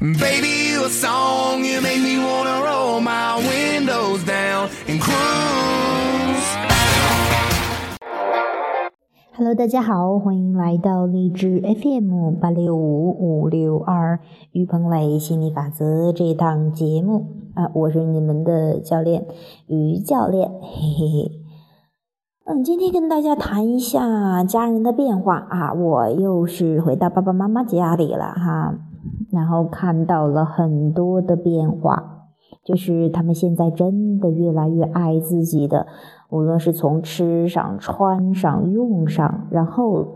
Baby, you a song, you make me wanna roll my windows down and cruise. Hello，大家好，欢迎来到荔枝 FM 八六五五六二于鹏磊心理法则这档节目啊，我是你们的教练于教练，嘿嘿嘿。嗯，今天跟大家谈一下家人的变化啊，我又是回到爸爸妈妈家里了哈，然后看到了很多的变化，就是他们现在真的越来越爱自己的。无论是从吃上、穿上、用上，然后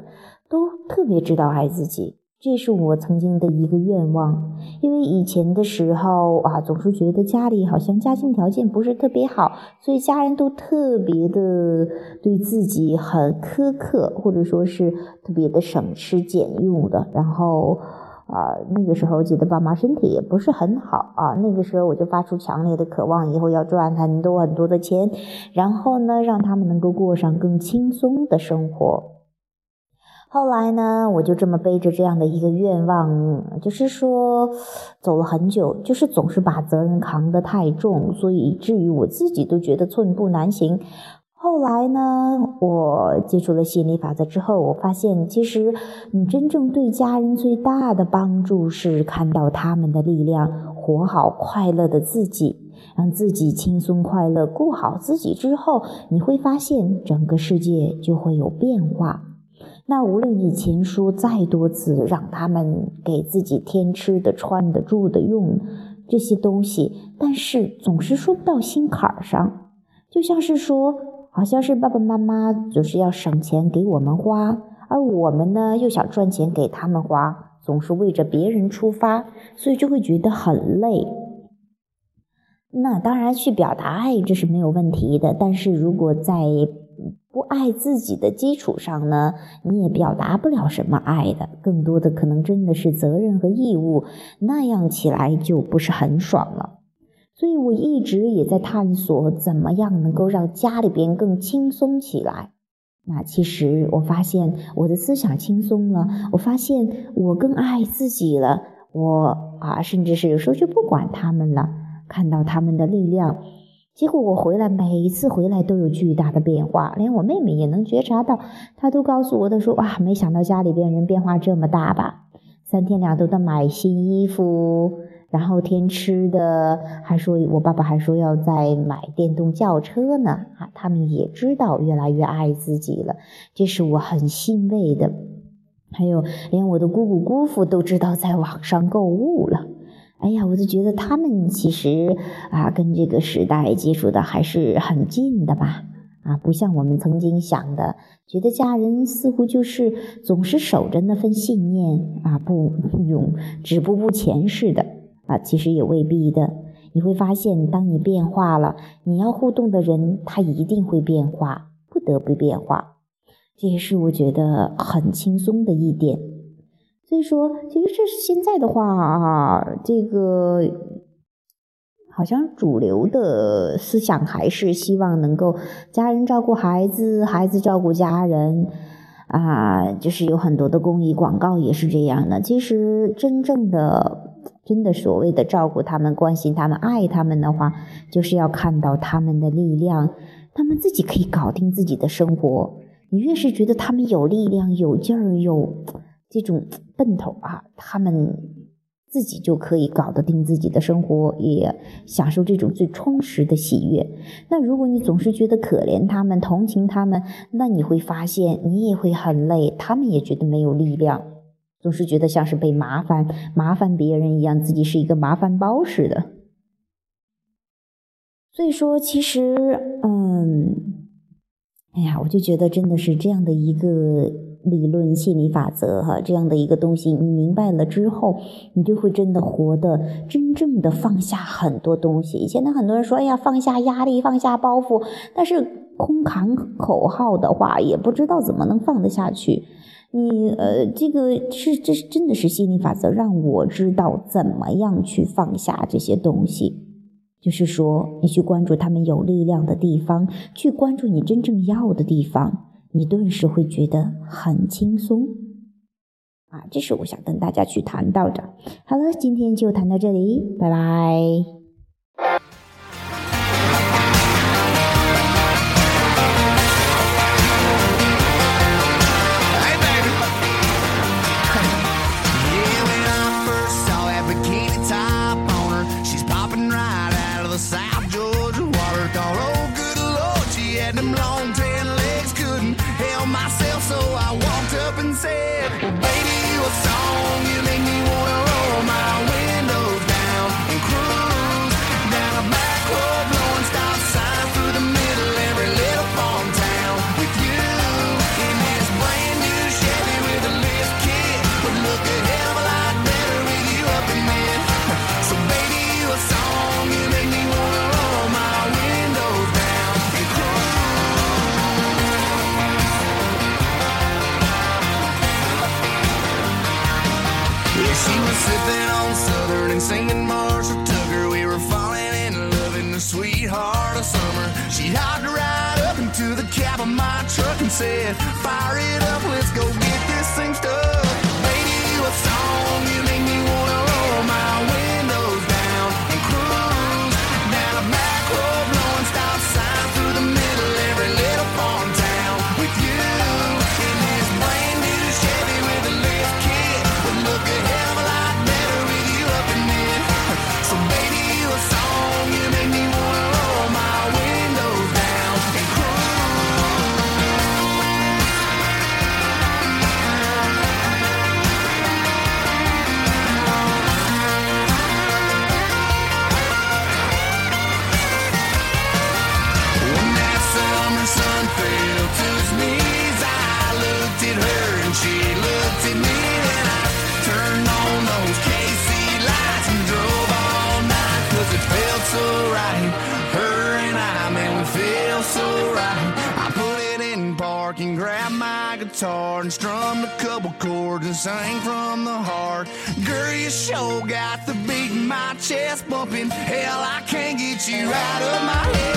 都特别知道爱自己，这是我曾经的一个愿望。因为以前的时候啊，总是觉得家里好像家境条件不是特别好，所以家人都特别的对自己很苛刻，或者说是特别的省吃俭用的，然后。啊，那个时候记得爸妈身体也不是很好啊。那个时候我就发出强烈的渴望，以后要赚很多很多的钱，然后呢，让他们能够过上更轻松的生活。后来呢，我就这么背着这样的一个愿望，就是说走了很久，就是总是把责任扛得太重，所以以至于我自己都觉得寸步难行。后来呢，我接触了心理法则之后，我发现其实你真正对家人最大的帮助是看到他们的力量，活好快乐的自己，让自己轻松快乐，过好自己之后，你会发现整个世界就会有变化。那无论以前说再多次让他们给自己添吃的、穿的、住的、用这些东西，但是总是说不到心坎儿上，就像是说。好像是爸爸妈妈总是要省钱给我们花，而我们呢又想赚钱给他们花，总是为着别人出发，所以就会觉得很累。那当然去表达爱这是没有问题的，但是如果在不爱自己的基础上呢，你也表达不了什么爱的，更多的可能真的是责任和义务，那样起来就不是很爽了。所以我一直也在探索，怎么样能够让家里边更轻松起来。那其实我发现我的思想轻松了，我发现我更爱自己了。我啊，甚至是有时候就不管他们了，看到他们的力量。结果我回来，每一次回来都有巨大的变化，连我妹妹也能觉察到，她都告诉我的说：“哇，没想到家里边人变化这么大吧？三天两头的买新衣服。”然后添吃的，还说我爸爸还说要再买电动轿车呢啊！他们也知道越来越爱自己了，这是我很欣慰的。还有，连我的姑姑姑父都知道在网上购物了。哎呀，我就觉得他们其实啊，跟这个时代接触的还是很近的吧？啊，不像我们曾经想的，觉得家人似乎就是总是守着那份信念啊，不永止步不前似的。啊，其实也未必的。你会发现，当你变化了，你要互动的人他一定会变化，不得不变化。这也是我觉得很轻松的一点。所以说，其实这是现在的话啊，这个好像主流的思想还是希望能够家人照顾孩子，孩子照顾家人啊，就是有很多的公益广告也是这样的。其实真正的。真的所谓的照顾他们、关心他们、爱他们的话，就是要看到他们的力量，他们自己可以搞定自己的生活。你越是觉得他们有力量、有劲儿、有这种奔头啊，他们自己就可以搞得定自己的生活，也享受这种最充实的喜悦。那如果你总是觉得可怜他们、同情他们，那你会发现你也会很累，他们也觉得没有力量。总是觉得像是被麻烦麻烦别人一样，自己是一个麻烦包似的。所以说，其实，嗯，哎呀，我就觉得真的是这样的一个理论心理法则哈，这样的一个东西，你明白了之后，你就会真的活的真正的放下很多东西。以前呢，很多人说，哎呀，放下压力，放下包袱，但是空喊口号的话，也不知道怎么能放得下去。你呃，这个是这是真的是心理法则，让我知道怎么样去放下这些东西。就是说，你去关注他们有力量的地方，去关注你真正要的地方，你顿时会觉得很轻松。啊，这是我想跟大家去谈到的。好了，今天就谈到这里，拜拜。singing Marshall Tucker. We were falling in love in the sweetheart of summer. She hopped right up into the cab of my truck and said, Fire it up, let's go get this thing started. Park and grabbed my guitar and strum a couple chords and sing from the heart. Girl, you sure got the beat in my chest bumping. Hell, I can't get you out of my head.